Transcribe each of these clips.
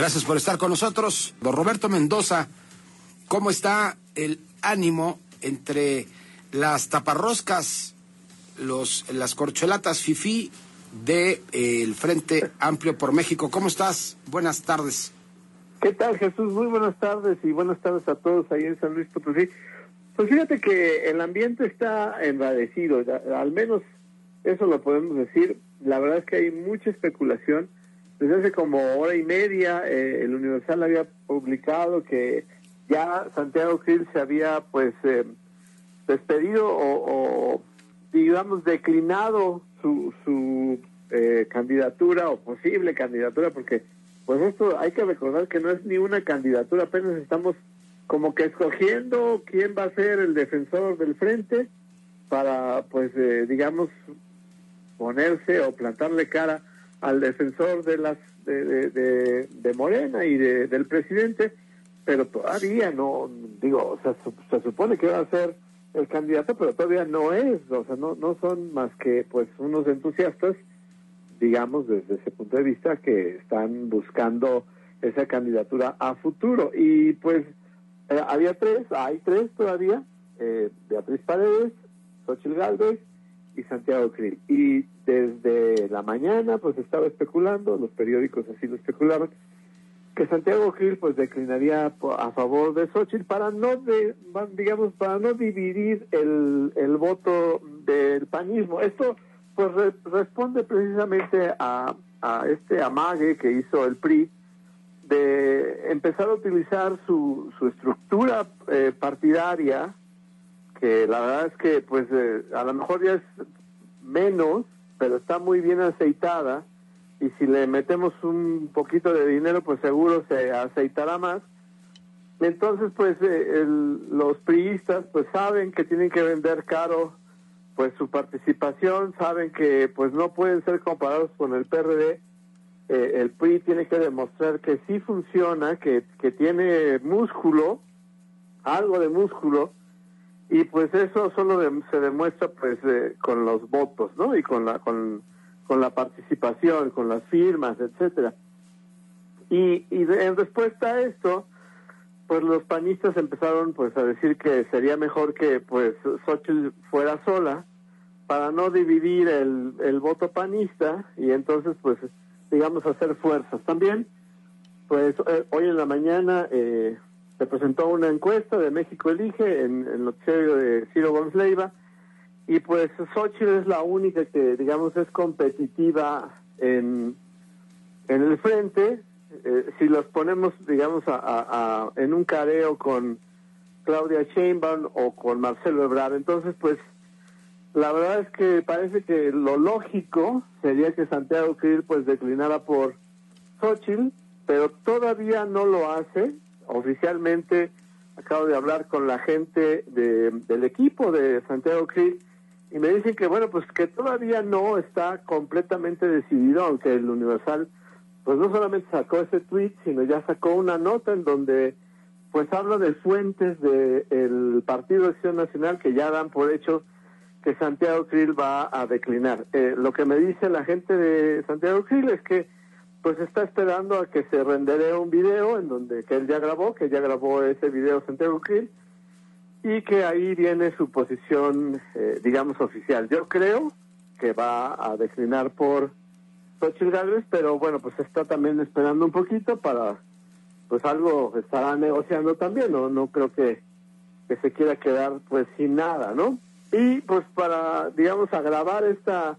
Gracias por estar con nosotros. Don Roberto Mendoza, ¿cómo está el ánimo entre las taparroscas, los, las corcholatas FIFI del de, Frente Amplio por México? ¿Cómo estás? Buenas tardes. ¿Qué tal, Jesús? Muy buenas tardes y buenas tardes a todos ahí en San Luis Potosí. Pues fíjate que el ambiente está enradecido, al menos eso lo podemos decir. La verdad es que hay mucha especulación desde hace como hora y media eh, el Universal había publicado que ya Santiago Gil se había pues eh, despedido o, digamos declinado su, su eh, candidatura o posible candidatura porque pues esto hay que recordar que no es ni una candidatura apenas estamos como que escogiendo quién va a ser el defensor del frente para pues digamos ponerse o plantarle cara al defensor de las de, de, Morena y de, del presidente, pero todavía no, digo, o sea, se supone que va a ser el candidato, pero todavía no es, o sea, no, no son más que pues unos entusiastas, digamos, desde ese punto de vista, que están buscando esa candidatura a futuro. Y pues eh, había tres, hay tres todavía, eh, Beatriz Paredes, Xochitl Galvez y Santiago Krill. Y desde la mañana pues estaba especulando, los periódicos así lo especulaban, que Santiago Krill pues declinaría a favor de Xochitl para no de, digamos para no dividir el, el voto del panismo. Esto pues responde precisamente a, a este amague que hizo el PRI de empezar a utilizar su, su estructura eh, partidaria que la verdad es que pues eh, a lo mejor ya es menos, pero está muy bien aceitada y si le metemos un poquito de dinero pues seguro se aceitará más. Entonces pues eh, los priistas pues saben que tienen que vender caro pues su participación, saben que pues no pueden ser comparados con el PRD. Eh, el PRI tiene que demostrar que sí funciona, que, que tiene músculo, algo de músculo, y pues eso solo se demuestra pues eh, con los votos no y con la con, con la participación con las firmas etcétera. Y, y en respuesta a esto pues los panistas empezaron pues a decir que sería mejor que pues Xochitl fuera sola para no dividir el, el voto panista y entonces pues digamos hacer fuerzas. También pues eh, hoy en la mañana eh, se presentó una encuesta de México Elige en, el noticiero de Ciro Gómez Leiva y pues Xochitl es la única que digamos es competitiva en, en el frente. Eh, si los ponemos digamos a, en un careo con Claudia Sheinbaum o con Marcelo Ebrard entonces pues la verdad es que parece que lo lógico sería que Santiago Krill pues declinara por Xochitl pero todavía no lo hace oficialmente acabo de hablar con la gente de, del equipo de Santiago Krill y me dicen que bueno pues que todavía no está completamente decidido aunque el Universal pues no solamente sacó ese tweet sino ya sacó una nota en donde pues habla de fuentes del Partido de Acción Nacional que ya dan por hecho que Santiago Krill va a declinar. Eh, lo que me dice la gente de Santiago Krill es que pues está esperando a que se rendere un video en donde que él ya grabó, que ya grabó ese video Santiago Krill y que ahí viene su posición, eh, digamos, oficial. Yo creo que va a declinar por Xochitl Gálvez, pero bueno, pues está también esperando un poquito para, pues algo estará negociando también, ¿no? No creo que, que se quiera quedar pues sin nada, ¿no? Y pues para, digamos, agravar esta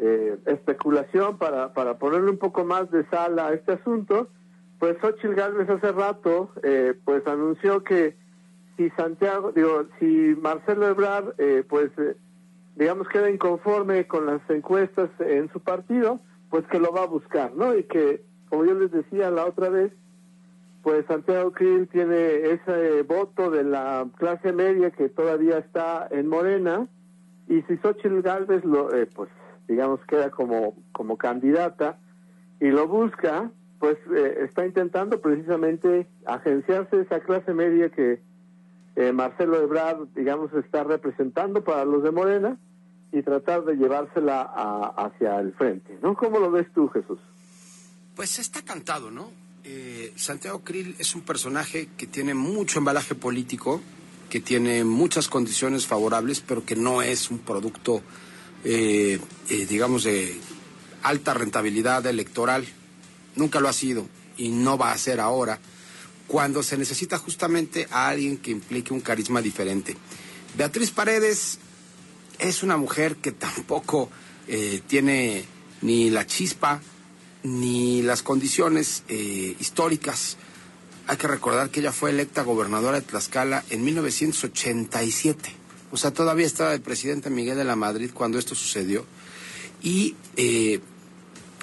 eh, especulación para, para ponerle un poco más de sal a este asunto, pues Xochitl Gálvez hace rato eh, pues anunció que si Santiago, digo, si Marcelo Ebrard eh, pues digamos queda inconforme con las encuestas en su partido, pues que lo va a buscar, ¿no? Y que, como yo les decía la otra vez, pues Santiago Krill tiene ese voto de la clase media que todavía está en Morena, y si Xochitl Galvez lo, eh, pues digamos queda como, como candidata y lo busca, pues eh, está intentando precisamente agenciarse esa clase media que eh, Marcelo Ebrard, digamos, está representando para los de Morena y tratar de llevársela hacia el frente, ¿no? ¿Cómo lo ves tú, Jesús? Pues está cantado, ¿no? Eh, Santiago Krill es un personaje que tiene mucho embalaje político, que tiene muchas condiciones favorables, pero que no es un producto, digamos, de alta rentabilidad electoral nunca lo ha sido y no va a ser ahora, cuando se necesita justamente a alguien que implique un carisma diferente. Beatriz Paredes es una mujer que tampoco eh, tiene ni la chispa ni las condiciones eh, históricas. Hay que recordar que ella fue electa gobernadora de Tlaxcala en 1987. O sea, todavía estaba el presidente Miguel de la Madrid cuando esto sucedió. Y eh,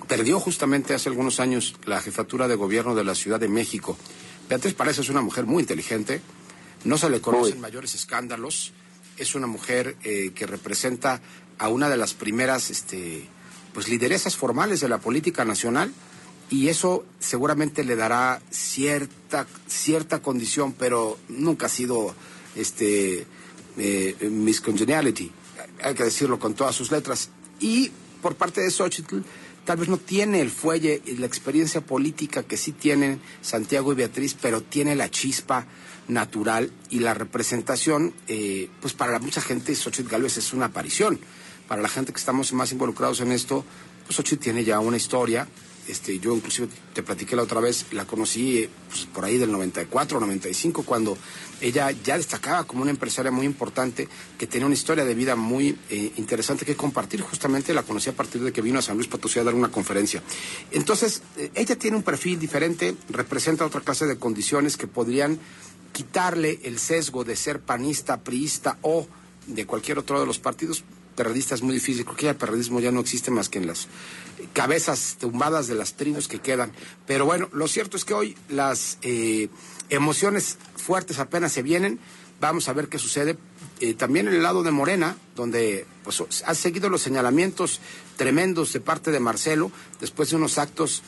perdió justamente hace algunos años la jefatura de gobierno de la Ciudad de México. Beatriz Paredes es una mujer muy inteligente, no se le conocen mayores escándalos, es una mujer eh, que representa a una de las primeras este, pues, lideresas formales de la política nacional y eso seguramente le dará cierta, cierta condición, pero nunca ha sido este, eh, Miss Congeniality, hay que decirlo con todas sus letras. Y por parte de Xochitl, tal vez no tiene el fuelle y la experiencia política que sí tienen Santiago y Beatriz, pero tiene la chispa natural y la representación, eh, pues para mucha gente Xochitl Gálvez es una aparición. Para la gente que estamos más involucrados en esto, pues Xochitl tiene ya una historia, este, yo inclusive te platiqué la otra vez, la conocí eh, pues, por ahí del 94, 95, cuando ella ya destacaba como una empresaria muy importante, que tenía una historia de vida muy eh, interesante que compartir. Justamente la conocí a partir de que vino a San Luis Potosí a dar una conferencia. Entonces, eh, ella tiene un perfil diferente, representa otra clase de condiciones que podrían quitarle el sesgo de ser panista, priista o de cualquier otro de los partidos, perredista es muy difícil, creo que el perredismo ya no existe más que en las cabezas tumbadas de las tribus que quedan. Pero bueno, lo cierto es que hoy las eh, emociones fuertes apenas se vienen. Vamos a ver qué sucede. Eh, también en el lado de Morena, donde pues, ha seguido los señalamientos tremendos de parte de Marcelo, después de unos actos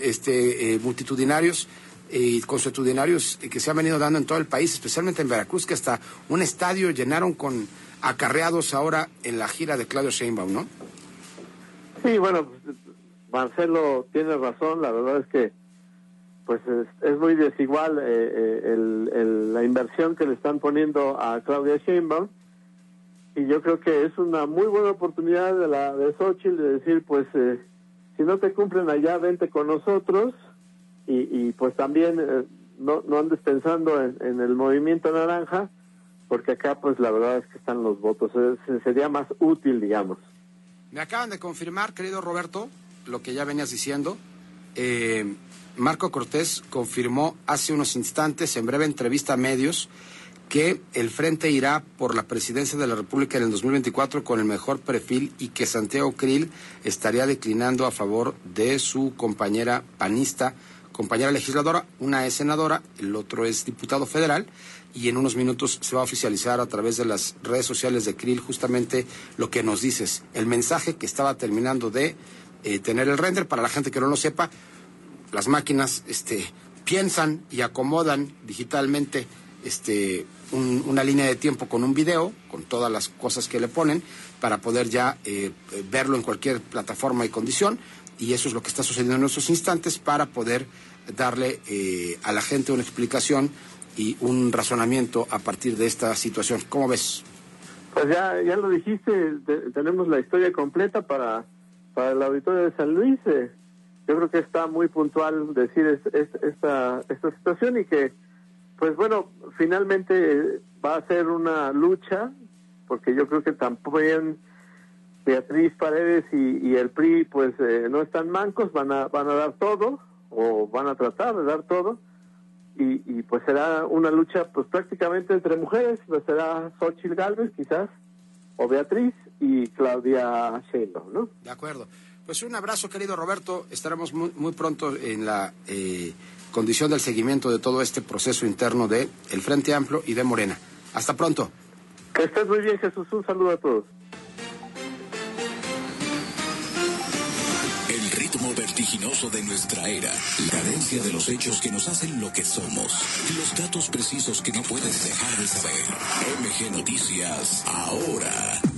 este, eh, multitudinarios y consuetudinarios que se han venido dando en todo el país, especialmente en Veracruz, que hasta un estadio llenaron con acarreados ahora en la gira de Claudio Sheinbaum, ¿no? Sí, bueno, Marcelo tiene razón, la verdad es que pues es, muy desigual eh, eh, la inversión que le están poniendo a Claudia Sheinbaum y yo creo que es una muy buena oportunidad de la de Xochitl de decir pues eh, si no te cumplen allá vente con nosotros y, y pues también no, no andes pensando en, en, el movimiento naranja porque acá pues la verdad es que están los votos sería más útil digamos me acaban de confirmar, querido Roberto, lo que ya venías diciendo. Eh, Marco Cortés confirmó hace unos instantes, en breve entrevista a medios, que el Frente irá por la presidencia de la República en el 2024 con el mejor perfil y que Santiago Krill estaría declinando a favor de su compañera panista, compañera legisladora, una es senadora, el otro es diputado federal, y en unos minutos se va a oficializar a través de las redes sociales de Krill justamente lo que nos dices, el mensaje que estaba terminando de eh, tener el render. Para la gente que no lo sepa, las máquinas este, piensan y acomodan digitalmente este, una línea de tiempo con un video, con todas las cosas que le ponen, para poder ya eh, verlo en cualquier plataforma y condición. Y eso es lo que está sucediendo en estos instantes para poder darle eh, a la gente una explicación y un razonamiento a partir de esta situación. ¿Cómo ves? Pues ya, ya lo dijiste, tenemos la historia completa para, para el auditorio de San Luis. Eh, yo creo que está muy puntual decir esta, esta situación y que, pues bueno, finalmente va a ser una lucha, porque yo creo que también Beatriz Paredes y, el PRI pues eh, no están mancos, van a, van a dar todo o van a tratar de dar todo y, pues será una lucha pues prácticamente entre mujeres, pues será Xochitl Galvez quizás, o Beatriz y Claudia Sheinbaum, ¿no? De acuerdo. Pues un abrazo, querido Roberto. Estaremos muy, muy pronto en la eh, condición del seguimiento de todo este proceso interno de el Frente Amplio y de Morena. Hasta pronto. Que estés muy bien, Jesús. Un saludo a todos. Vertiginoso de nuestra era, la cadencia de los hechos que nos hacen lo que somos, los datos precisos que no puedes dejar de saber. MG Noticias, ahora.